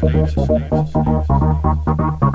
silêncio, silêncio, silêncio.